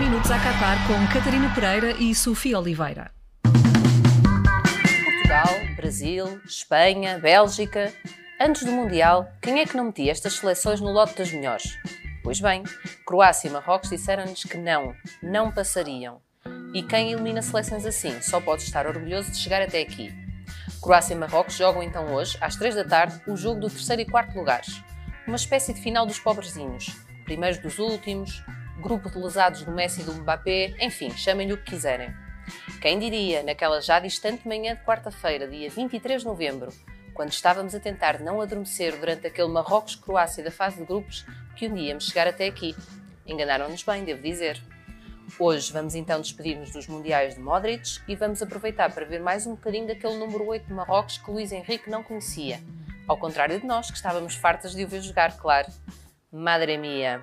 minutos a Qatar com Catarina Pereira e Sofia Oliveira. Portugal, Brasil, Espanha, Bélgica. Antes do Mundial, quem é que não metia estas seleções no lote das melhores? Pois bem, Croácia e Marrocos disseram-nos que não, não passariam. E quem elimina seleções assim só pode estar orgulhoso de chegar até aqui. Croácia e Marrocos jogam então hoje, às 3 da tarde, o jogo do terceiro e quarto lugares. Uma espécie de final dos pobrezinhos. Primeiros dos últimos, grupo de lesados do Messi e do Mbappé, enfim, chamem-lhe o que quiserem. Quem diria, naquela já distante manhã de quarta-feira, dia 23 de novembro, quando estávamos a tentar não adormecer durante aquele Marrocos-Croácia da fase de grupos, que um dia íamos chegar até aqui. Enganaram-nos bem, devo dizer. Hoje vamos então despedir-nos dos Mundiais de Modric e vamos aproveitar para ver mais um bocadinho daquele número 8 de Marrocos que Luís Henrique não conhecia. Ao contrário de nós, que estávamos fartas de o ver jogar, claro. Madre mia!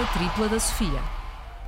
A tripla da Sofia.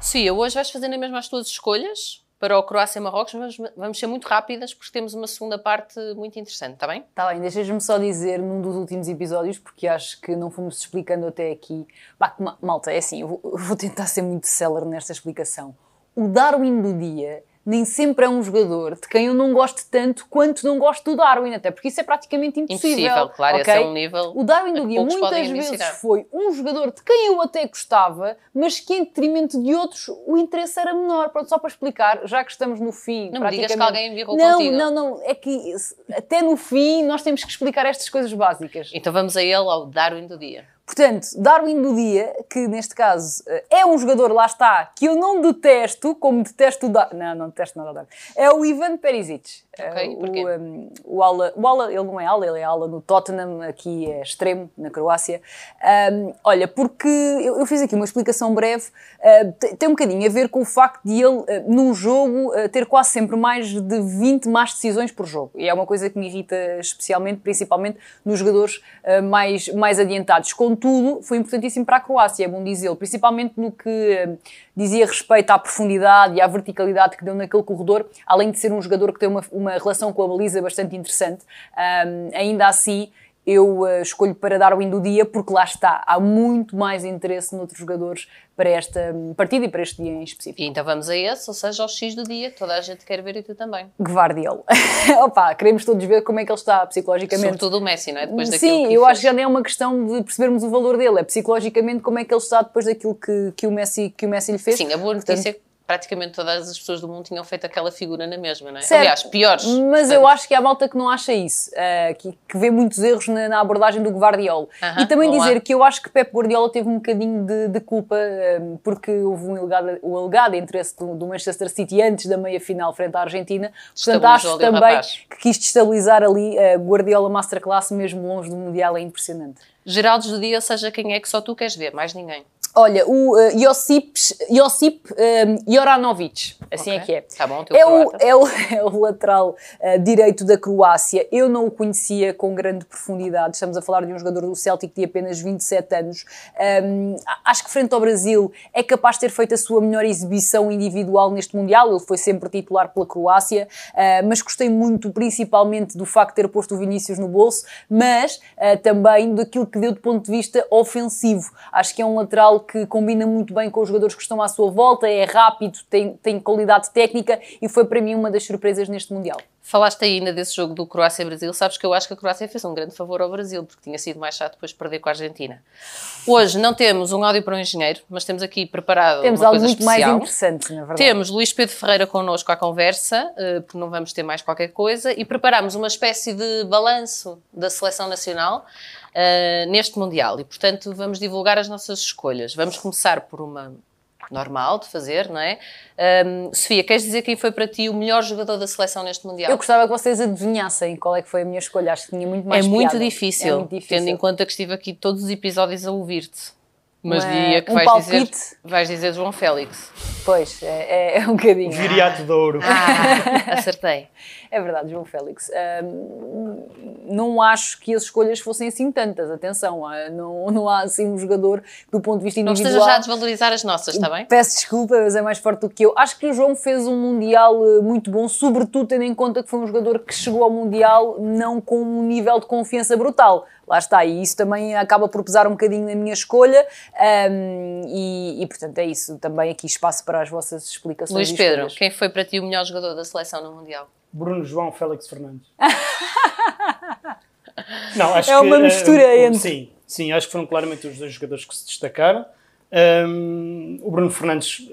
Sofia, hoje vais fazer mesmo as tuas escolhas para o Croácia e Marrocos, mas vamos ser muito rápidas porque temos uma segunda parte muito interessante, está bem? Está bem, deixas-me só dizer num dos últimos episódios, porque acho que não fomos explicando até aqui. Bah, malta, é assim, eu vou, eu vou tentar ser muito célere nesta explicação. O Darwin do dia nem sempre é um jogador de quem eu não gosto tanto quanto não gosto do Darwin, até porque isso é praticamente impossível. Impossível, claro, okay? esse é um nível. O Darwin do dia muitas vezes foi um jogador de quem eu até gostava, mas que em detrimento de outros o interesse era menor. Pronto, só para explicar, já que estamos no fim. Não me digas que alguém virou não, contigo. Não, não, é que até no fim nós temos que explicar estas coisas básicas. Então vamos a ele, ao Darwin do dia. Portanto, Darwin do dia, que neste caso eh, é um jogador, lá está, que eu não detesto, como detesto o Darwin. Não, não detesto nada o Darwin. É o Ivan Perisic. Ok, porquê? O, um, o, ala, o ala, ele não é ala, ele é ala no Tottenham, aqui é extremo, na Croácia. Um, olha, porque eu, eu, fiz aqui uma explicação breve, uh, tem um bocadinho a ver com o facto de ele, uh, num jogo, uh, ter quase sempre mais de 20 más decisões por jogo. E é uma coisa que me irrita especialmente, principalmente nos jogadores mais, mais adiantados. Contudo, foi importantíssimo para a Croácia, é bom dizê-lo, principalmente no que dizia respeito à profundidade e à verticalidade que deu naquele corredor, além de ser um jogador que tem uma, uma relação com a baliza bastante interessante. Um, ainda assim, eu uh, escolho para Darwin do dia porque lá está, há muito mais interesse noutros jogadores para esta partida e para este dia em específico. E então vamos a esse, ou seja, ao X do dia, toda a gente quer ver e tu também. Gvardiol. Opa, queremos todos ver como é que ele está psicologicamente. Sobretudo o Messi, não é? Depois Sim, eu fez. acho que já nem é uma questão de percebermos o valor dele, é psicologicamente como é que ele está depois daquilo que, que, o, Messi, que o Messi lhe fez. Sim, a boa notícia Portanto, é que praticamente todas as pessoas do mundo tinham feito aquela figura na mesma, não é? Certo. Aliás, piores. Mas eu acho que há malta que não acha isso, uh, que, que, vê muitos erros na, na abordagem do Guardiola. Uh -huh, e também dizer que eu acho que Pep Guardiola teve um bocadinho de, de culpa, um, porque houve um alegado, um alegado interesse do, do, Manchester City antes da meia-final frente à Argentina. Portanto, acho também que quis destabilizar ali a uh, Guardiola Masterclass, mesmo longe do Mundial, é impressionante. Geraldo do dia, seja quem é que só tu queres ver, mais ninguém. Olha, o uh, Josip, Josip um, Joranovic, assim okay. é que é. Tá bom, é, o, é, o, é o lateral uh, direito da Croácia. Eu não o conhecia com grande profundidade. Estamos a falar de um jogador do Celtic de apenas 27 anos. Um, acho que frente ao Brasil é capaz de ter feito a sua melhor exibição individual neste Mundial. Ele foi sempre titular pela Croácia, uh, mas gostei muito, principalmente, do facto de ter posto o Vinícius no bolso, mas também daquilo que deu do ponto de vista ofensivo. Acho que é um lateral que combina muito bem com os jogadores que estão à sua volta, é rápido, tem, tem qualidade técnica e foi para mim uma das surpresas neste Mundial. Falaste ainda desse jogo do Croácia-Brasil, sabes que eu acho que a Croácia fez um grande favor ao Brasil, porque tinha sido mais chato depois perder com a Argentina. Hoje não temos um áudio para um engenheiro, mas temos aqui preparado temos uma algo coisa muito mais interessante, na verdade. Temos Luís Pedro Ferreira connosco à conversa, eh, porque não vamos ter mais qualquer coisa, e preparamos uma espécie de balanço da seleção nacional uh, neste Mundial. E, portanto, vamos divulgar as nossas escolhas. Vamos começar por uma normal de fazer, não é? Um, Sofia, queres dizer quem foi para ti o melhor jogador da seleção neste Mundial? Eu gostava que vocês adivinhassem qual é que foi a minha escolha. Acho que tinha muito mais é muito, difícil, é muito difícil, tendo em conta que estive aqui todos os episódios a ouvir-te. Mas diria que um vais, dizer, vais dizer João Félix. Pois, é, é, é um bocadinho. Viriato de ouro. Ah, acertei. É verdade, João Félix. Não acho que as escolhas fossem assim tantas. Atenção, ah, não, não há assim um jogador do ponto de vista Não individual. esteja já a desvalorizar as nossas, está bem? Peço desculpa, mas é mais forte do que eu. Acho que o João fez um Mundial eh, muito bom, sobretudo tendo em conta que foi um jogador que chegou ao Mundial não com um nível de confiança brutal. Lá está, e isso também acaba por pesar um bocadinho na minha escolha, ahm, e, e, portanto é isso. Também aqui espaço para as vossas explicações. Luís Pedro, quem foi para ti o melhor jogador da seleção no Mundial? Bruno João Félix Fernandes. Não, acho É uma que, mistura eh, entre- Sim, sim, acho que foram claramente os dois jogadores que se destacaram. Um, o Bruno Fernandes,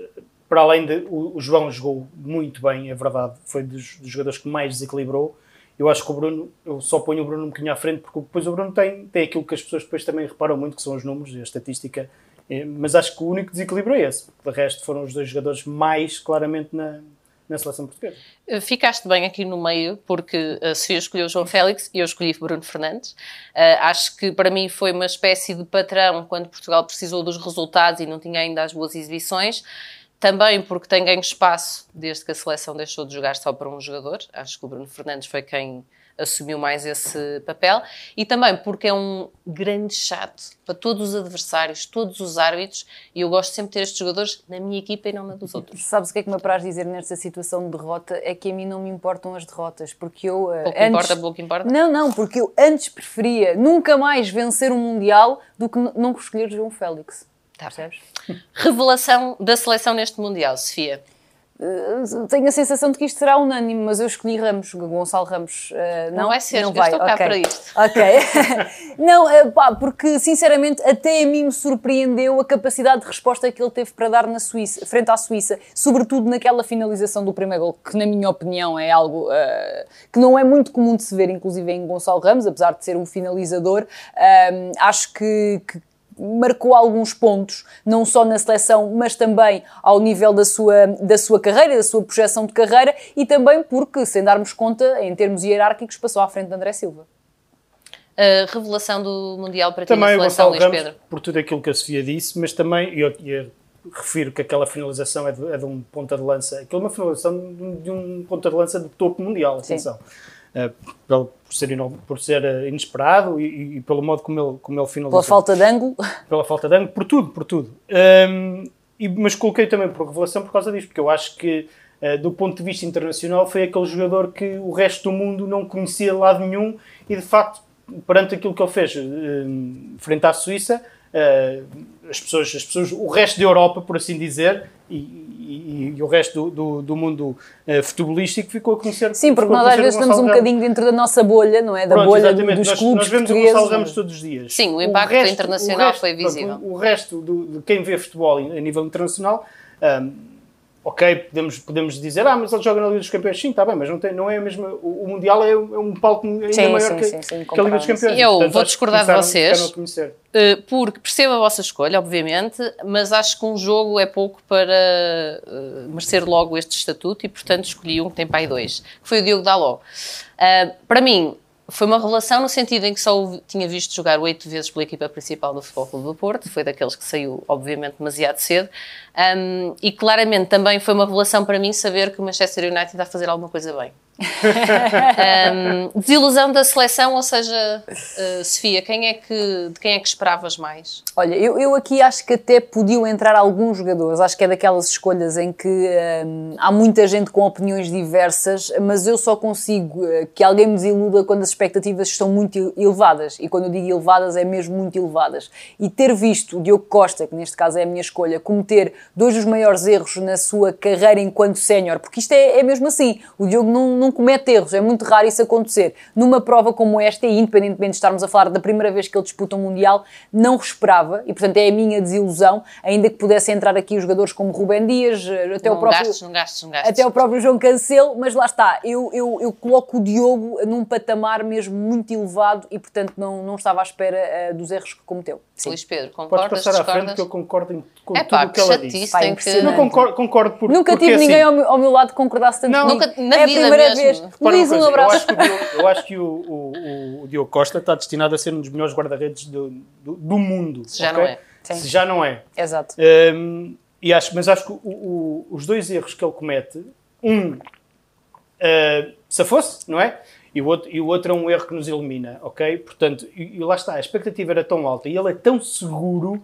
para além de. O, o João jogou muito bem, é verdade, foi dos, dos jogadores que mais desequilibrou. Eu acho que o Bruno, eu só ponho o Bruno um bocadinho à frente, porque depois o Bruno tem, tem aquilo que as pessoas depois também reparam muito, que são os números e a estatística. Eh, Mas acho que o único desequilíbrio é esse. De resto, foram os dois jogadores mais claramente na, na seleção portuguesa. Uh, Ficaste bem aqui no meio, porque a Sofia escolheu João Félix e eu escolhi Bruno Fernandes. Acho que para mim foi uma espécie de patrão quando Portugal precisou dos resultados e não tinha ainda as boas exibições. Também porque tem ganho espaço desde que a seleção deixou de jogar só para um jogador. Acho que o Bruno Fernandes foi quem assumiu mais esse papel. E também porque é um grande chato para todos os adversários, todos os árbitros. E eu gosto sempre de ter estes jogadores na minha equipa e não na dos outros. Sabes o que é que me apraz dizer nesta situação de derrota? É que a mim não me importam as derrotas, porque eu. eh, Pouco antes... importa, pouco importa. Não, não, porque eu antes preferia nunca mais vencer um Mundial do que n- não escolher João Félix. Tá. Percebes? Revelação da seleção neste Mundial, Sofia. Uh, tenho a sensação de que isto será unânime, mas eu escolhi Ramos, Gonçalo Ramos. Uh, não, Não vai ser, não vai. estou cá ok. para isto. Ok. não, uh, pá, porque sinceramente até a mim me surpreendeu a capacidade de resposta que ele teve para dar na Suíça, frente à Suíça, sobretudo naquela finalização do primeiro gol, que na minha opinião é algo uh, que não é muito comum de se ver, inclusive em Gonçalo Ramos, apesar de ser um finalizador. Acho que- que marcou alguns pontos, não só na seleção, mas também ao nível da sua, da sua carreira, da sua projeção de carreira e também porque, sem darmos conta, em termos hierárquicos, passou à frente de André Silva. A revelação do Mundial para ti Também na seleção, Luís Pedro. por tudo aquilo que a Sofia disse, mas também, e eu, eu refiro que aquela finalização é de, é de um ponta de lança, aquilo é uma finalização de um, de um ponta de lança de topo mundial, Sim. atenção. Eh, pelo- por ser, por ser eh, inesperado e, e pelo modo como ele, como ele finalizou. Pela falta de ângulo, pela falta de ângulo, por tudo, por tudo. Ahm, e- mas coloquei também por revelação por causa disto, porque eu acho que, ah, do ponto de vista internacional, foi aquele jogador que o resto do mundo não conhecia de lado nenhum e, de facto, perante aquilo que ele fez ahm, frente à Suíça, as pessoas, as pessoas, o resto da Europa, por assim dizer, e, e- e o resto do, do- do mundo ah, futebolístico ficou a conhecer. sim, porque nós às vezes o estamos um bocadinho dentro da nossa bolha, não é? Da Pronto, bolha exatamente. dos nós, clubes nós vemos portugueses. o Gonçalo Ramos todos os dias. Sim, o impacto internacional foi visível. pronto, o, o resto do- de quem vê futebol a nível internacional, hum, ok, podemos, podemos dizer, ah, mas ele joga na Liga dos Campeões. Sim, está bem, mas não, tem, não é a mesma. O, o Mundial é, um- é um palco ainda Sim, maior sim, que, sim, sim, que a Liga dos Campeões. sim. Eu Portanto, vou discordar de vocês. Uh, porque percebo a vossa escolha, obviamente, mas acho que um jogo é pouco para uh, merecer logo este estatuto e, portanto, escolhi um que tem pai dois, que foi o Diogo Daló. Uh, para mim, foi uma revelação no sentido em que só o tinha visto jogar oito vezes pela equipa principal do Futebol Clube do Porto, foi daqueles que saiu, obviamente, demasiado cedo, Um, e claramente também foi uma revelação para mim saber que o Manchester United está a fazer alguma coisa bem. Um, desilusão da seleção, ou seja, uh, Sofia, quem é que, de quem é que esperavas mais? Olha, eu, eu aqui acho que até podiam entrar alguns jogadores. Acho que é daquelas escolhas em que hum, há muita gente com opiniões diversas, mas eu só consigo eh, que alguém me desiluda quando as expectativas estão muito ele- elevadas. E quando eu digo elevadas, é mesmo muito elevadas. E ter visto o Diogo Costa, que neste caso é a minha escolha, cometer dois dos maiores erros na sua carreira enquanto sénior, porque isto é, é mesmo assim. O Diogo não, não comete erros, é muito raro isso acontecer. Numa prova como esta, e independentemente de estarmos a falar da primeira vez que ele disputa um Mundial, não esperava, e portanto é a minha desilusão, ainda que pudessem entrar aqui os jogadores como Rubem Dias, eh, até não o próprio... gastes, não gastes, não gastes. Até o próprio João Cancelo, mas lá está, eu, eu, eu coloco o Diogo num patamar mesmo muito elevado e, portanto, não, não estava à espera eh, dos erros que cometeu. Sim. Luís Pedro, Podes concordas, passar à frente que eu concordo em- com É tudo pá, o que que ela disse. Pá, impressionante. Não que... concordo, concordo por, Nunca tive assim, ninguém ao meu, ao meu lado que concordasse tanto Não. Nunca- na é a vida primeira mesmo. vez. Repara Luís, um abraço. Eu acho que, o Diogo, eu acho que o, o- o Diogo Costa está destinado a ser um dos melhores guarda-redes do, do, do mundo. Se já ok? não é. Sim. Se já não é. Exato. Hum, e acho, mas acho que o- o- os dois erros que ele comete, um uh, se fosse, não é? E o, outro, e o outro é um erro que nos elimina, ok? Portanto, e, e lá está, a expectativa era tão alta e ele é tão seguro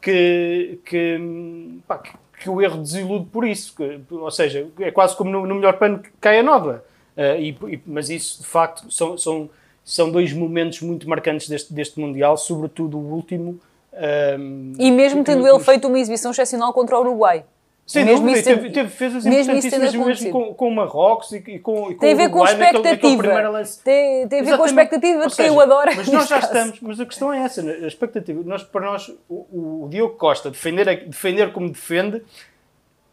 que, que, pá, que, que o erro desilude por isso. que- ou seja, é quase como no, no melhor pano que cai a nova. Uh, e, e- mas isso, de facto, são, são, são dois momentos muito marcantes deste, deste Mundial, sobretudo o último. um, E mesmo tendo ele feito uma exibição excepcional contra o Uruguai. Sem mesmo dúvida, isso teve, teve defesas mesmo isso ter importantíssimas mesmo com, com o Marrocos e, e com, e com Tem a ver com Uruguai naquele, naquele expectativa. lance. Tem, tem a ver com a expectativa de quem seja, o adora. Mas nós já caso. estamos, mas a questão é essa, né? a expectativa. Nós, para nós, o, o Diogo Costa defender, defender como defende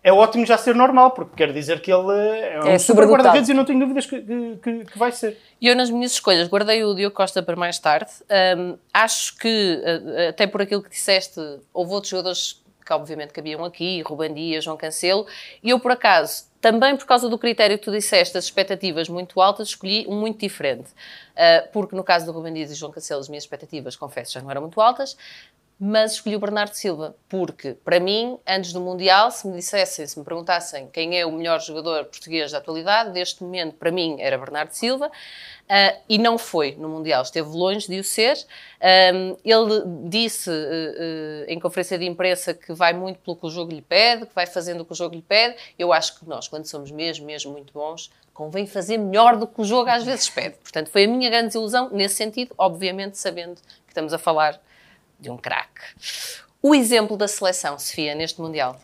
é ótimo já ser normal, porque quer dizer que ele é um É super guarda-redes e não tenho dúvidas que, que, que vai ser. E eu, nas minhas escolhas, guardei o Diogo Costa para mais tarde. Hum, acho que, eh, até por aquilo que disseste, houve outros jogadores que, obviamente, cabiam aqui, Ruben Dias, João Cancelo, e eu, por acaso, também por causa do critério que tu disseste, as expectativas muito altas, escolhi um muito diferente. Uh, porque, no caso do Ruben Dias e João Cancelo, as minhas expectativas, confesso, já não eram muito altas, mas escolhi o Bernardo Silva, porque, para mim, antes do Mundial, se me dissessem, se me perguntassem quem é o melhor jogador português da atualidade, deste momento, para mim, era Bernardo Silva, ah, e não foi no Mundial, esteve longe de o ser. Ahm, ele disse eh, eh, em conferência de imprensa que vai muito pelo que o jogo lhe pede, que vai fazendo o que o jogo lhe pede. Eu acho que nós, quando somos mesmo, mesmo muito bons, convém fazer melhor do que o jogo às vezes pede. Portanto, foi a minha grande desilusão nesse sentido, obviamente sabendo que estamos a falar de um craque. O exemplo da seleção, Sofia, neste Mundial.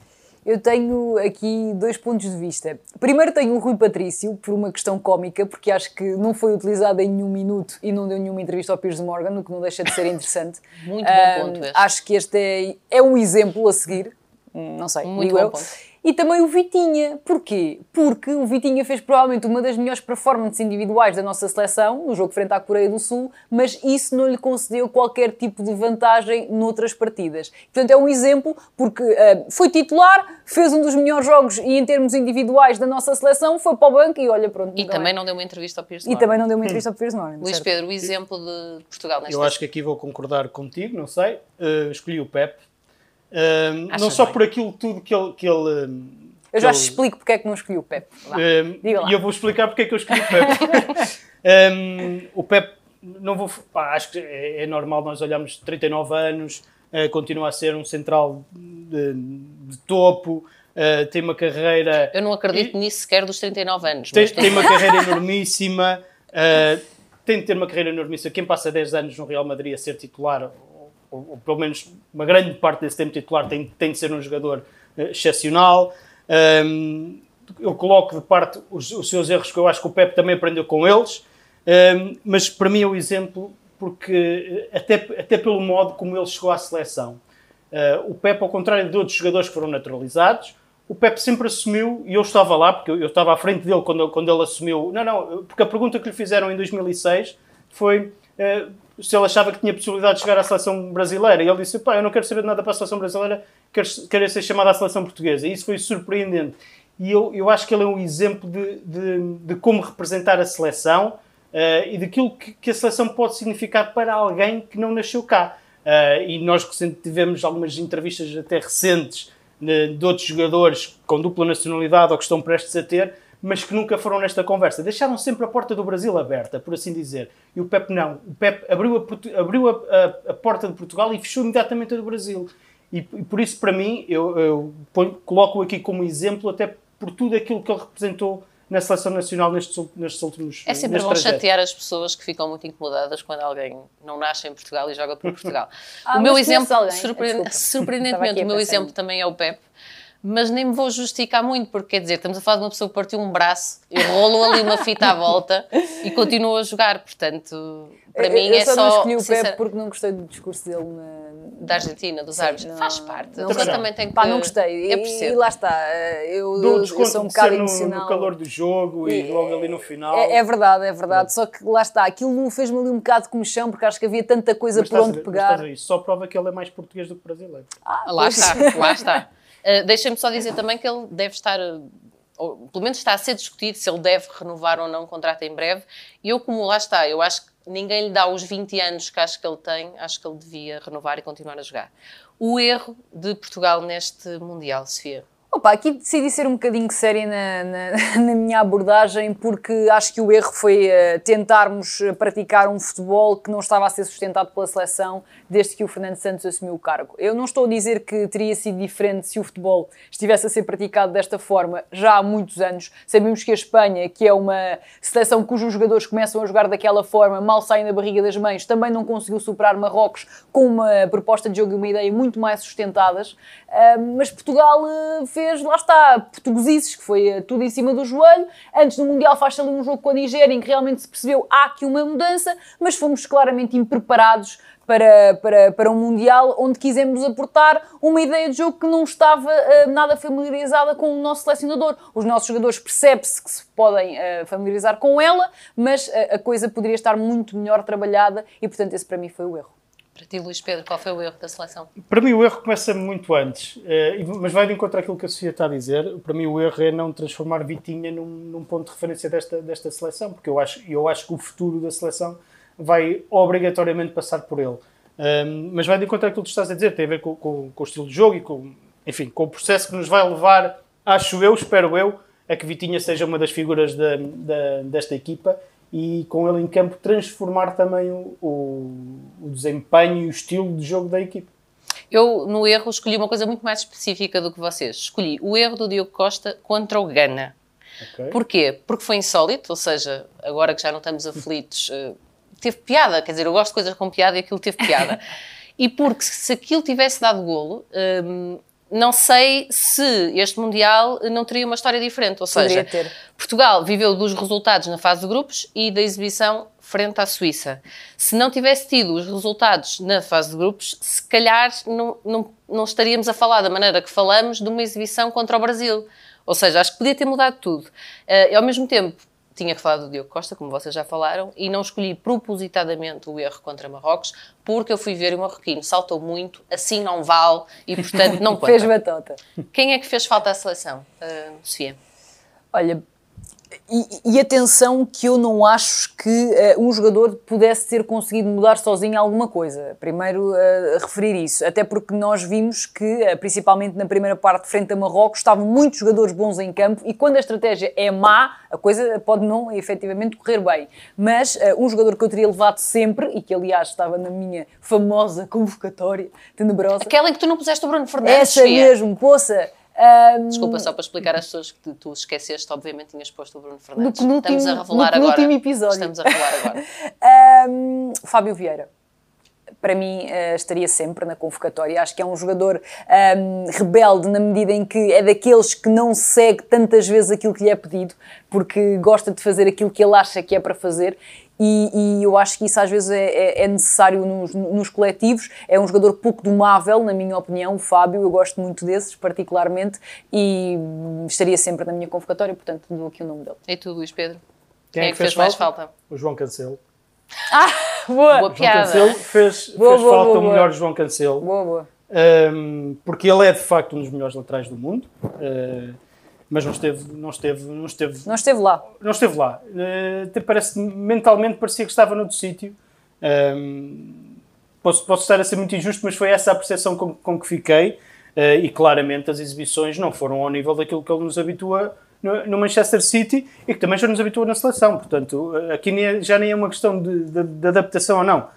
Eu tenho aqui dois pontos de vista. Primeiro tenho o Rui Patrício, por uma questão cómica, porque acho que não foi utilizado em nenhum minuto e não deu nenhuma entrevista ao Piers Morgan, o que não deixa de ser interessante. Muito bom ponto este. Acho que este é, é um exemplo a seguir. Não sei, Muito digo bom eu. ponto. E também o Vitinha. Porquê? Porque o Vitinha fez provavelmente uma das melhores performances individuais da nossa seleção no jogo frente à Coreia do Sul, mas isso não lhe concedeu qualquer tipo de vantagem noutras partidas. Portanto, é um exemplo porque ah, foi titular, fez um dos melhores jogos e em termos individuais da nossa seleção, foi para o banco e olha, pronto. E também não deu uma entrevista ao Piers E Morgan. também não deu uma entrevista ao Piers Morgan. Luís certo? Pedro, o exemplo de Portugal nesta Eu acho que aqui vou concordar contigo, não sei. Uh, escolhi o Pep. Não só bem? por aquilo tudo que ele. Que ele um, Eu já ele- explico porque é que não escolhi o Pep. Um, e eu vou explicar porque é que eu escolhi o Pep. Um, o Pep, não vou, pá, acho que é, é normal nós olharmos 39 anos, uh, continua a ser um central de, de topo, uh, tem uma carreira. Eu não acredito nisso sequer dos 39 anos. Tem, tem uma carreira enormíssima, uh, tem de ter uma carreira enormíssima. Quem passa 10 anos no Real Madrid a ser titular, ou, ou- pelo menos uma grande parte desse tempo titular, tem, tem de ser um jogador uh, excepcional. Um, eu coloco de parte os, os seus erros, que eu acho que o Pep também aprendeu com eles, um, mas para mim é o exemplo, porque uh, até, até pelo modo como ele chegou à seleção. Uh, o Pep, ao contrário de outros jogadores que foram naturalizados, o Pep sempre assumiu, e eu estava lá, porque eu, eu estava à frente dele quando, quando ele assumiu. Não, não, porque a pergunta que lhe fizeram em 2006 foi se ele achava que tinha possibilidade de chegar à seleção brasileira. E ele disse: pá, eu não quero saber nada para a seleção brasileira, quero, quero ser chamado à seleção portuguesa. E isso foi surpreendente. E eu, eu acho que ele é um exemplo de, de, de como representar a seleção uh, e daquilo que, que a seleção pode significar para alguém que não nasceu cá. Uh, e nós tivemos algumas entrevistas até recentes de, de outros jogadores com dupla nacionalidade ou que estão prestes a ter, mas que nunca foram nesta conversa. Deixaram sempre a porta do Brasil aberta, por assim dizer. E o Pep não. O Pep abriu a, abriu a, a- a porta de Portugal e fechou imediatamente a do Brasil. E, e por isso, para mim, eu, eu ponho- coloco aqui como exemplo até por tudo aquilo que ele representou na seleção nacional nestes, nestes últimos É sempre bom trajeto. chatear as pessoas que ficam muito incomodadas quando alguém não nasce em Portugal e joga por Portugal. Ah, o meu exemplo, surpre- surpreendentemente, o meu exemplo também é o Pep, mas nem me vou justificar muito, porque quer dizer, estamos a falar de uma pessoa que partiu um braço, eu rolo ali uma fita à volta e continua a jogar, portanto, para Eu- mim eu é só só. não escolhi o sincera- Pep porque não gostei do discurso dele na, Da Argentina, dos árbitros, não- faz parte. não sei. também tem que. Pá, não gostei. Eu E, e lá está. eh, Eu, Dou eu, eu sou um de bocado ser no, emocional. no calor do jogo e, E- logo ali no final. É, é verdade, é verdade. Só que lá está, aquilo fez-me ali um bocado de comichão, porque acho que havia tanta coisa Mas por onde ver- mas pegar. estás a ver, Isso só prova que ele é mais português do que brasileiro. Lá está, lá está. Uh, Deixem-me só dizer também que ele deve estar uh, ou pelo menos está a ser discutido se ele deve renovar ou não o contrato em breve. E eu, como lá está, eu acho que ninguém lhe dá os 20 anos que acho que ele tem, acho que ele devia renovar e continuar a jogar. O erro de Portugal neste Mundial, Sofia? Opa, aqui decidi ser um bocadinho séria na, na, na, minha abordagem porque acho que o erro foi uh, tentarmos praticar um futebol que não estava a ser sustentado pela seleção desde que o Fernando Santos assumiu o cargo. Eu não estou a dizer que teria sido diferente se o futebol estivesse a ser praticado desta forma já há muitos anos. Sabemos que a Espanha, que é uma seleção cujos jogadores começam a jogar daquela forma, mal saem da barriga das mães, também não conseguiu superar Marrocos com uma proposta de jogo e uma ideia muito mais sustentadas. Uh, mas Portugal uh, fez lá está, portugueses, que foi eh, tudo em cima do joelho. Antes do Mundial faz-se ali um jogo com a Nigéria em que realmente se percebeu há aqui uma mudança, mas fomos claramente impreparados para, para, para um Mundial onde quisemos aportar uma ideia de jogo que não estava uh, nada familiarizada com o nosso selecionador. Os nossos jogadores percebe-se que se podem uh, familiarizar com ela, mas uh, a coisa poderia estar muito melhor trabalhada e, portanto, esse para mim foi o erro. Para ti, Luís Pedro, qual foi o erro da seleção? Para mim, o erro começa muito antes, eh, mas vai de encontro àquilo que a Sofia está a dizer. Para mim, o erro é não transformar Vitinha num, num ponto de referência desta, desta seleção, porque eu acho, eu acho que o futuro da seleção vai obrigatoriamente passar por ele. Mas vai de encontro àquilo que tu estás a dizer, tem a ver com, com, com, o estilo de jogo e com, enfim, com o processo que nos vai levar, acho eu, espero eu, a que Vitinha seja uma das figuras desta equipa e com ele em campo transformar também o, o, o desempenho e o estilo de jogo da equipe. Eu, no erro, escolhi uma coisa muito mais específica do que vocês. Escolhi o erro do Diogo Costa contra o Gana. Okay. Porquê? Porque foi insólito, ou seja, agora que já não estamos aflitos, uh, teve piada. Quer dizer, eu gosto de coisas com piada e aquilo teve piada. e porque se aquilo tivesse dado golo, um, não sei se este Mundial não teria uma história diferente. Ou seja, Portugal viveu dos resultados na fase de grupos e da exibição frente à Suíça. Se não tivesse tido os resultados na fase de grupos, se calhar não, não, não estaríamos a falar da maneira que falamos de uma exibição contra o Brasil. Ou seja, acho que podia ter mudado tudo. Uh, e ao mesmo tempo, tinha que falar do Diogo Costa, como vocês já falaram, e não escolhi propositadamente o erro contra Marrocos, porque eu fui ver o marroquino saltou muito, assim não vale, e portanto não conta. fez batota. Quem é que fez falta à seleção, uh, Sofia? Olha, e, e, atenção que eu não acho que uh, um jogador pudesse ter conseguido mudar sozinho alguma coisa. Primeiro, uh, referir isso. Até porque nós vimos que, uh, principalmente na primeira parte, frente a Marrocos, estavam muitos jogadores bons em campo e quando a estratégia é má, a coisa pode não, efetivamente, correr bem. Mas um jogador que eu teria levado sempre, e que, aliás, estava na minha famosa convocatória tenebrosa... Aquela em que tu não puseste o Bruno Fernandes, Essa mesmo, poça... Um, Desculpa, só para explicar às pessoas que tu esqueceste, obviamente tinhas posto o Bruno Fernandes. No penúltimo, Estamos a revelar no agora. episódio. Estamos a revelar agora. um, Fábio Vieira. Para mim, uh, estaria sempre na convocatória. Acho que é um jogador um, rebelde na medida em que é daqueles que não segue tantas vezes aquilo que lhe é pedido, porque gosta de fazer aquilo que ele acha que é para fazer e, e, eu acho que isso às vezes é, é, é necessário nos, nos, coletivos. É um jogador pouco domável, na minha opinião, o Fábio. Eu gosto muito desses, particularmente, e estaria sempre na minha convocatória, portanto, dou aqui o nome dele. E tu, Luís Pedro? Quem, é Quem é que fez, fez mais falta? O João Cancelo. Ah, boa! boa piada. João Cancelo fez, boa, fez boa, falta boa, o melhor João Cancelo. Boa, boa. Um, porque ele é de facto um dos melhores laterais do mundo. Uh, mas não esteve, não esteve, não esteve, não esteve lá. Não esteve lá. Uh, até parece mentalmente parecia que estava noutro sítio. Um, posso, posso estar a ser muito injusto, mas foi essa a percepção com, com que fiquei. Uh, e claramente as exibições não foram ao nível daquilo que ele nos habitua no, no Manchester City e que também já nos habitua na seleção. Portanto, aqui nem é, já nem é uma questão de, de, de adaptação ou não.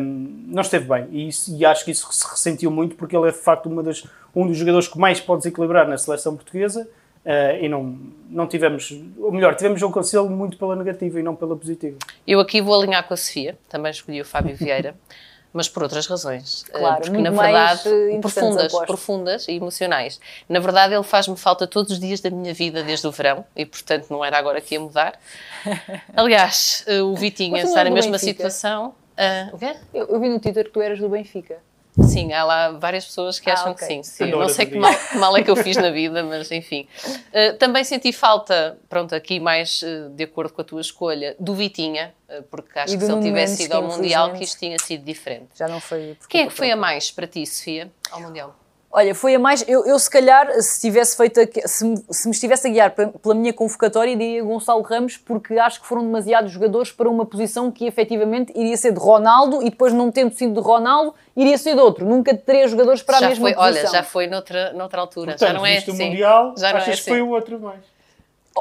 Um, não esteve bem e, isso, e, acho que isso se ressentiu muito porque ele é de facto das, um dos jogadores que mais pode desequilibrar na seleção portuguesa Uh, e não, não tivemos, ou melhor, tivemos um conselho muito pela negativa e não pela positiva. Eu aqui vou alinhar com a Sofia, também escolhi o Fábio Vieira, mas por outras razões. Eh, claro, porque na verdade, profundas, profundas e emocionais. Na verdade, ele faz-me falta todos os dias da minha vida desde o verão e, portanto, não era agora que ia mudar. Aliás, eh, o Vitinha está na mesma Benfica. situação. Uh, o quê? Eu, eu vi no Twitter que tu eras do Benfica. Sim, há lá várias pessoas que ah, acham okay. que sim. sim. Não sei que mal, que mal, é que eu fiz na vida, mas enfim. Uh, também senti falta, pronto, aqui mais uh, de acordo com a tua escolha, do Vitinha, uh, porque acho que se ele tivesse ido ao Mundial, que isto tinha sido diferente. Já não foi. Quem é que foi a mais para ti, Sofia, ao Mundial? Olha, foi a mais. Eu, eu se calhar, se tivesse feito. a- Se, me- se me estivesse a guiar pe- pela minha convocatória, diria Gonçalo Ramos, porque acho que foram demasiados jogadores para uma posição que efetivamente iria ser de Ronaldo e depois, não tendo sido de Ronaldo, iria ser de outro. Nunca três jogadores para a já mesma foi, posição. olha, já foi noutra, noutra altura. Portanto, já não é visto assim. o Mundial, já não achas é que assim. foi o outro mais?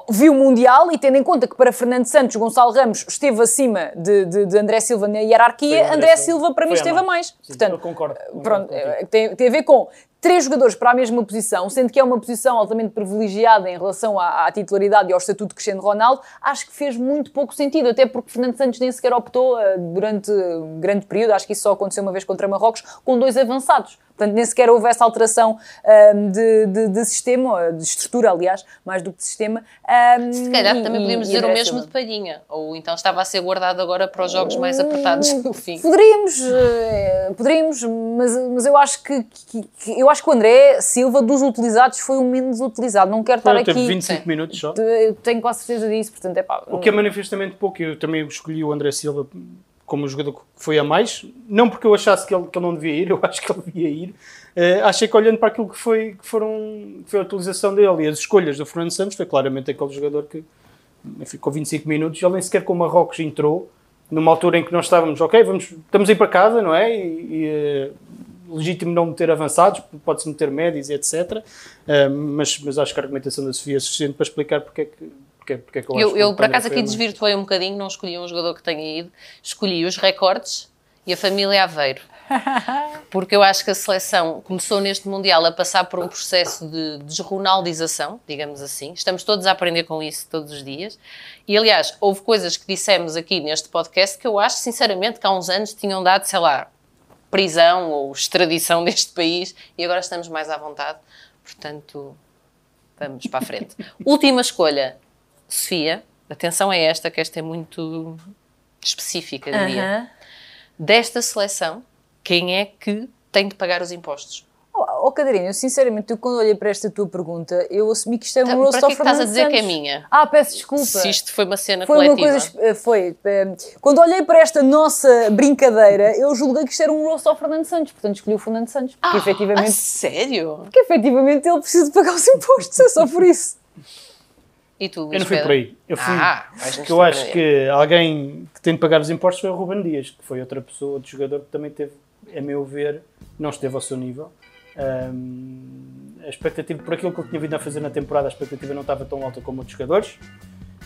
viu o Mundial e tendo em conta que para Fernando Santos, Gonçalo Ramos esteve acima de, de, de André Silva na hierarquia, André André Silva. Para mim a esteve a mais. mais. Sim, Portanto, eu concordo, concordo pronto, eh, tem, tem a ver com três jogadores para a mesma posição, sendo que é uma posição altamente privilegiada em relação à, à titularidade e ao estatuto de Cristiano Ronaldo, acho que fez muito pouco sentido, até porque Fernando Santos nem sequer optou eh, durante um grande período, acho que isso só aconteceu uma vez contra Marrocos, com dois avançados. Portanto, nem sequer houve essa alteração ahm, de, de- de sistema, ou de estrutura, aliás, mais do que de sistema. ahm, Se calhar e- também e- podíamos e dizer o mesmo de Palhinha. Ou então estava a ser guardado agora para os jogos mais apertados do fim. Poderíamos, eh, poderíamos, mas, mas eu acho que, que- que- eu acho que o André Silva dos utilizados foi o menos utilizado. Não quero estar aqui. 25 Sim. minutos só. Eu tenho quase certeza disso, portanto é pá. O que é manifestamente pouco. Eu também escolhi o André Silva como o jogador que foi a mais. Não porque eu achasse que ele, que ele não devia ir, eu acho que ele devia ir. Eh, achei que olhando para aquilo que foi, que foram, que foi a utilização dele e as escolhas do Fernando Santos, foi claramente aquele jogador que enfim, com 25 minutos, ele nem sequer com o Marrocos entrou, numa altura em que nós estávamos, ok, vamos, estamos a ir para casa, não é? E, e, eh, legítimo não meter avançados, pode-se meter médios e etc. Eh, mas, mas acho que a argumentação da Sofia é suficiente para explicar porque é que, porque, é- porque é que eu, acho Eu, que eu por acaso, aqui a mais. desvirtuei um bocadinho, não escolhi um jogador que tenha ido, escolhi os recordes e a família Aveiro. Porque eu acho que a seleção começou neste Mundial a passar por um processo de desronaldização, digamos assim. Estamos todos a aprender com isso todos os dias. E, aliás, houve coisas que dissemos aqui neste podcast que eu acho, sinceramente, que há uns anos tinham dado, sei lá, prisão ou extradição deste país e agora estamos mais à vontade. Portanto, vamos para a frente. Última escolha, Sofia. Atenção a esta, que esta é muito específica, diria. Aham. Desta seleção, quem é que tem de pagar os impostos? Oh, Catarina, eu sinceramente, eu, quando olhei para esta tua pergunta, eu assumi que isto é um Então, roast para que ao é que estás a dizer que é Santos. minha? Ah, peço desculpa. Se isto foi uma cena Foi uma coletiva. coisa. eh, Foi. eh, Quando olhei para esta nossa brincadeira, eu julguei que isto era um roast ao Fernando Santos, portanto escolhi o Fernando Santos. Porque A efetivamente, sério? porque efetivamente ele precisa de pagar os impostos, é só por isso. E tu, Eu Luís não fui Pedro? por aí. Eu fui. Ah, porque eu acho que alguém que tem de pagar os impostos foi o Ruben Dias, que foi outra pessoa, outro jogador que também teve, a meu ver, não esteve ao seu nível. Ahm, a expectativa, por aquilo que ele tinha vindo a fazer na temporada, a expectativa não estava tão alta como outros jogadores.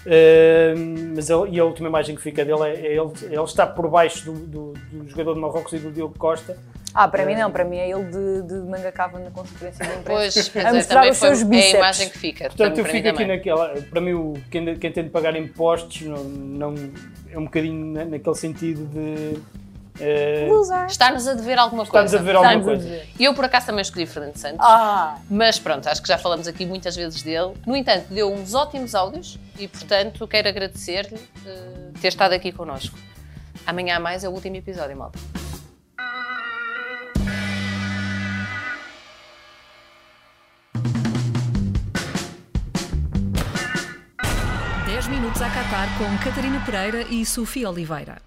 Ahm, mas ele- e a última imagem que fica dele é, é ele, ele está por baixo do, do- do jogador de Marrocos e do Diogo Costa. Ah, para mim não, para mim é ele de, de manga cava na consequência da Pois, imprensa. pois a é, mostrar também os foi, seus é a bíceps. imagem que fica. Portanto, eu fico aqui também. naquela. Para mim, o, quem, quem tem de pagar impostos não, não- é um bocadinho na- naquele sentido de. Eh, Está-nos a dever alguma Está-nos coisa. a dever alguma Está-nos coisa. E eu, por acaso, também escolhi Fernando Santos. Ah, Mas pronto, acho que já falamos aqui muitas vezes dele. No entanto, deu uns ótimos áudios e, portanto, quero agradecer-lhe eh, ter estado aqui connosco. Amanhã a mais é o último episódio, malta. Dez minutos a Qatar com Catarina Pereira e Sofia Oliveira.